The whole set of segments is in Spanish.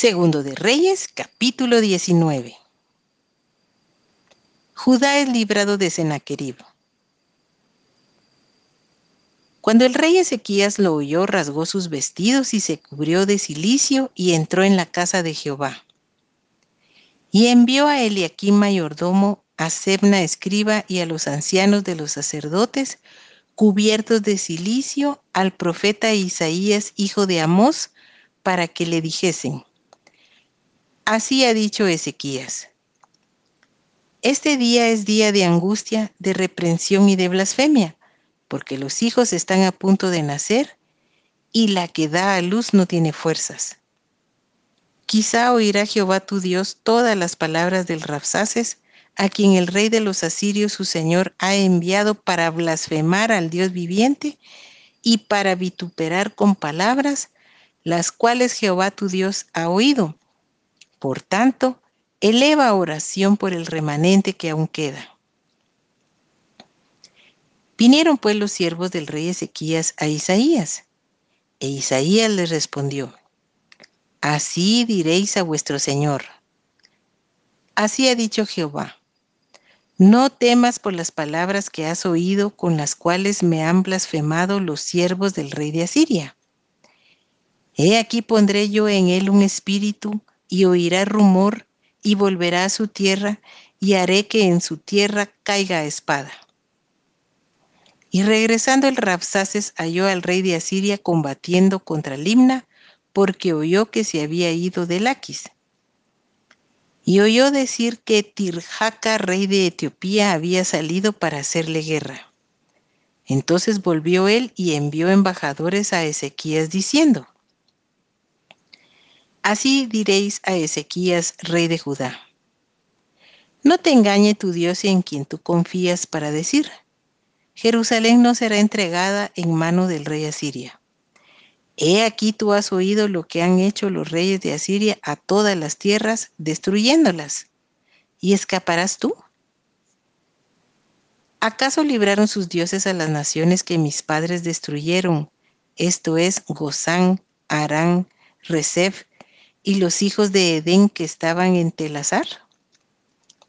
Segundo de Reyes, capítulo 19. Judá es librado de Sennacherib. Cuando el rey Ezequías lo oyó, rasgó sus vestidos y se cubrió de cilicio y entró en la casa de Jehová. Y envió a Eliaquim mayordomo, a Sebna escriba y a los ancianos de los sacerdotes, cubiertos de cilicio, al profeta Isaías, hijo de Amós, para que le dijesen, Así ha dicho Ezequías. Este día es día de angustia, de reprensión y de blasfemia, porque los hijos están a punto de nacer y la que da a luz no tiene fuerzas. Quizá oirá Jehová tu Dios todas las palabras del Rapsaces, a quien el rey de los asirios su señor ha enviado para blasfemar al Dios viviente y para vituperar con palabras, las cuales Jehová tu Dios ha oído por tanto, eleva oración por el remanente que aún queda. Vinieron pues los siervos del rey Ezequías a Isaías, e Isaías les respondió, Así diréis a vuestro Señor. Así ha dicho Jehová, no temas por las palabras que has oído con las cuales me han blasfemado los siervos del rey de Asiria. He aquí pondré yo en él un espíritu y oirá rumor y volverá a su tierra y haré que en su tierra caiga espada. Y regresando el Rapsaces halló al rey de Asiria combatiendo contra Limna, porque oyó que se había ido de Laquis. Y oyó decir que Tirjaca, rey de Etiopía, había salido para hacerle guerra. Entonces volvió él y envió embajadores a Ezequías diciendo, Así diréis a Ezequías, rey de Judá. No te engañe tu Dios en quien tú confías para decir, Jerusalén no será entregada en mano del rey Asiria. He aquí tú has oído lo que han hecho los reyes de Asiria a todas las tierras, destruyéndolas. ¿Y escaparás tú? ¿Acaso libraron sus dioses a las naciones que mis padres destruyeron? Esto es Gozán, Arán, Rezef y los hijos de Edén que estaban en Telazar?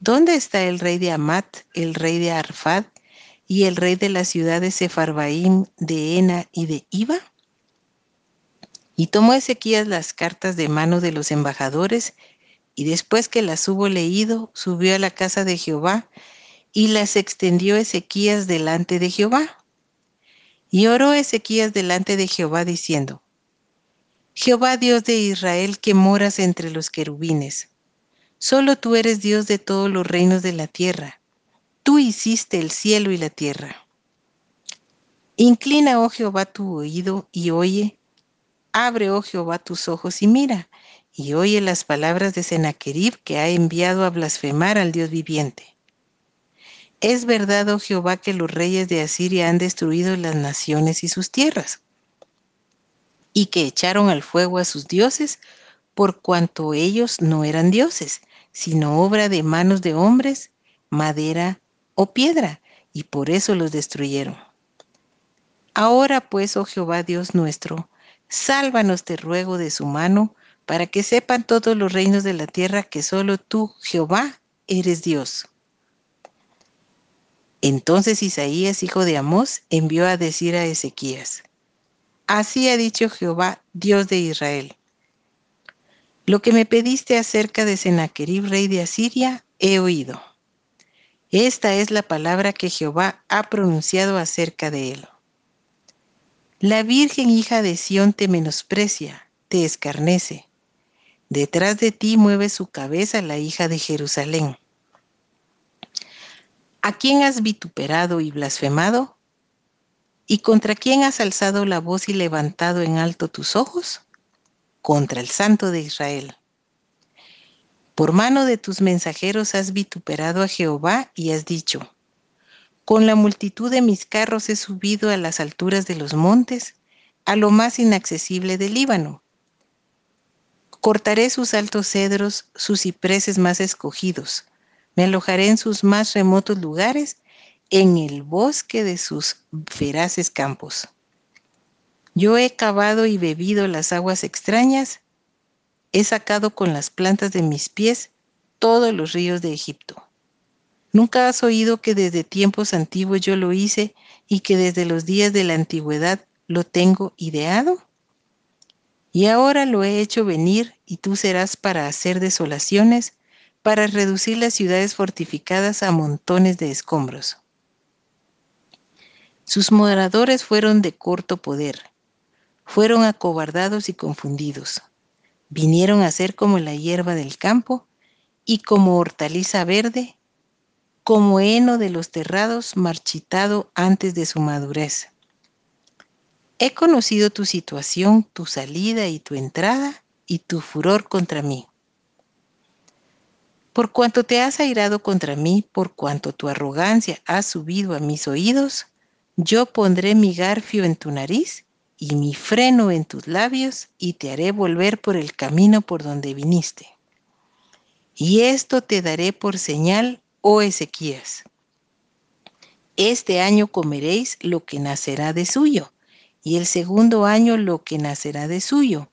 ¿Dónde está el rey de Amat, el rey de Arfad y el rey de las ciudades Sefarbaim, de Ena y de Iba? Y tomó Ezequías las cartas de mano de los embajadores, y después que las hubo leído, subió a la casa de Jehová, y las extendió Ezequías delante de Jehová. Y oró Ezequías delante de Jehová diciendo, Jehová Dios de Israel que moras entre los querubines. Solo tú eres Dios de todos los reinos de la tierra. Tú hiciste el cielo y la tierra. Inclina, oh Jehová, tu oído y oye. Abre, oh Jehová, tus ojos y mira, y oye las palabras de Sennacherib que ha enviado a blasfemar al Dios viviente. Es verdad, oh Jehová, que los reyes de Asiria han destruido las naciones y sus tierras y que echaron al fuego a sus dioses, por cuanto ellos no eran dioses, sino obra de manos de hombres, madera o piedra, y por eso los destruyeron. Ahora pues, oh Jehová Dios nuestro, sálvanos te ruego de su mano, para que sepan todos los reinos de la tierra que solo tú, Jehová, eres Dios. Entonces Isaías, hijo de Amós, envió a decir a Ezequías, Así ha dicho Jehová, Dios de Israel. Lo que me pediste acerca de Sennacherib, rey de Asiria, he oído. Esta es la palabra que Jehová ha pronunciado acerca de él. La Virgen hija de Sión te menosprecia, te escarnece. Detrás de ti mueve su cabeza la hija de Jerusalén. ¿A quién has vituperado y blasfemado? ¿Y contra quién has alzado la voz y levantado en alto tus ojos? Contra el Santo de Israel. Por mano de tus mensajeros has vituperado a Jehová y has dicho, con la multitud de mis carros he subido a las alturas de los montes, a lo más inaccesible del Líbano. Cortaré sus altos cedros, sus cipreses más escogidos, me alojaré en sus más remotos lugares en el bosque de sus feraces campos. Yo he cavado y bebido las aguas extrañas he sacado con las plantas de mis pies todos los ríos de Egipto. ¿Nunca has oído que desde tiempos antiguos yo lo hice y que desde los días de la antigüedad lo tengo ideado? Y ahora lo he hecho venir y tú serás para hacer desolaciones, para reducir las ciudades fortificadas a montones de escombros. Sus moradores fueron de corto poder, fueron acobardados y confundidos. Vinieron a ser como la hierba del campo y como hortaliza verde, como heno de los terrados marchitado antes de su madurez. He conocido tu situación, tu salida y tu entrada y tu furor contra mí. Por cuanto te has airado contra mí, por cuanto tu arrogancia ha subido a mis oídos, yo pondré mi garfio en tu nariz y mi freno en tus labios y te haré volver por el camino por donde viniste. Y esto te daré por señal, oh Ezequías. Este año comeréis lo que nacerá de suyo, y el segundo año lo que nacerá de suyo.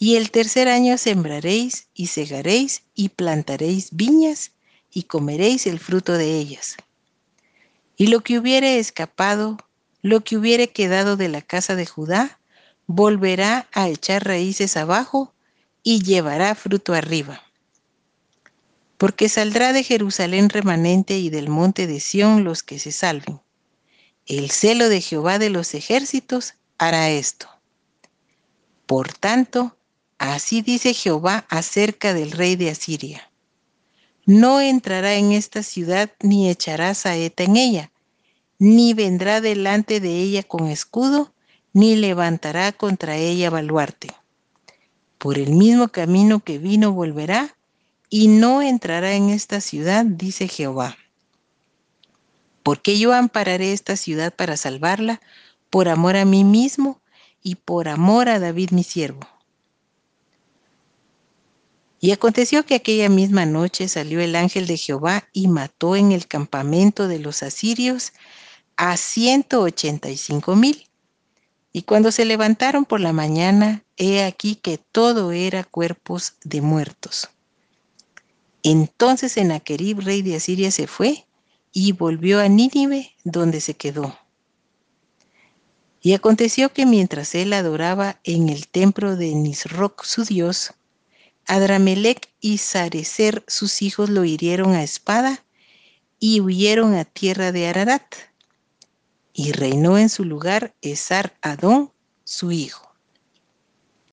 Y el tercer año sembraréis y segaréis y plantaréis viñas y comeréis el fruto de ellas y lo que hubiere escapado, lo que hubiere quedado de la casa de Judá, volverá a echar raíces abajo y llevará fruto arriba. Porque saldrá de Jerusalén remanente y del monte de Sión los que se salven. El celo de Jehová de los ejércitos hará esto. Por tanto, así dice Jehová acerca del rey de Asiria no entrará en esta ciudad ni echará saeta en ella, ni vendrá delante de ella con escudo, ni levantará contra ella baluarte. Por el mismo camino que vino volverá, y no entrará en esta ciudad, dice Jehová. Porque yo ampararé esta ciudad para salvarla, por amor a mí mismo y por amor a David mi siervo. Y aconteció que aquella misma noche salió el ángel de Jehová y mató en el campamento de los asirios a ciento ochenta y cinco mil. Y cuando se levantaron por la mañana, he aquí que todo era cuerpos de muertos. Entonces Enaquerib, rey de Asiria, se fue y volvió a Nínive, donde se quedó. Y aconteció que mientras él adoraba en el templo de Nisroch, su dios, Adramelech y Sarecer, sus hijos, lo hirieron a espada y huyeron a tierra de Ararat. Y reinó en su lugar Esar Adón, su hijo.